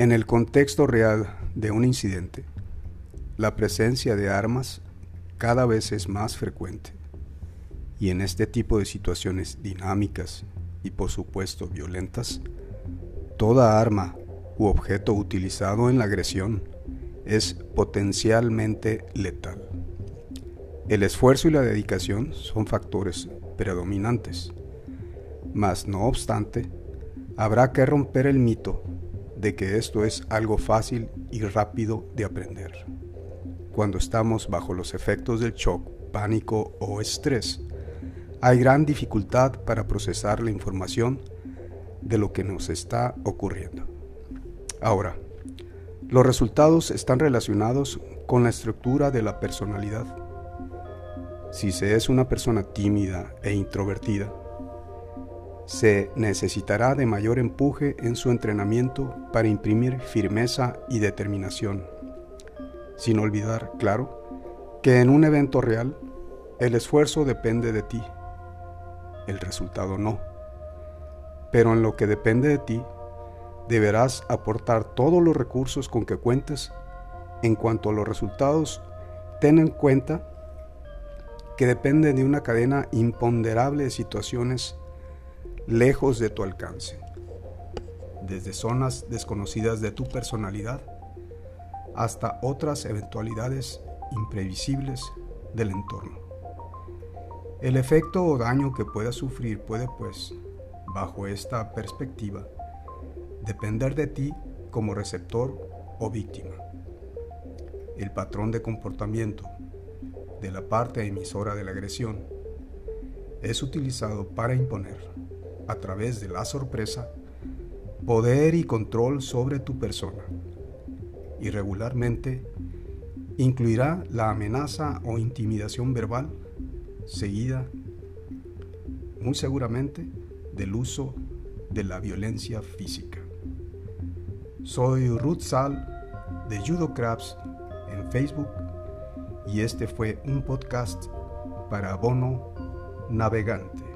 En el contexto real de un incidente, la presencia de armas cada vez es más frecuente. Y en este tipo de situaciones dinámicas y por supuesto violentas, toda arma u objeto utilizado en la agresión es potencialmente letal. El esfuerzo y la dedicación son factores predominantes, mas no obstante, habrá que romper el mito de que esto es algo fácil y rápido de aprender. Cuando estamos bajo los efectos del shock, pánico o estrés, hay gran dificultad para procesar la información de lo que nos está ocurriendo. Ahora, los resultados están relacionados con la estructura de la personalidad. Si se es una persona tímida e introvertida, se necesitará de mayor empuje en su entrenamiento para imprimir firmeza y determinación, sin olvidar, claro, que en un evento real el esfuerzo depende de ti, el resultado no. Pero en lo que depende de ti, deberás aportar todos los recursos con que cuentes en cuanto a los resultados. Ten en cuenta que depende de una cadena imponderable de situaciones lejos de tu alcance, desde zonas desconocidas de tu personalidad hasta otras eventualidades imprevisibles del entorno. El efecto o daño que puedas sufrir puede, pues, bajo esta perspectiva, depender de ti como receptor o víctima. El patrón de comportamiento de la parte emisora de la agresión es utilizado para imponer a través de la sorpresa, poder y control sobre tu persona. Y regularmente incluirá la amenaza o intimidación verbal seguida, muy seguramente, del uso de la violencia física. Soy Ruth Sal de Judo Crabs en Facebook y este fue un podcast para Bono Navegante.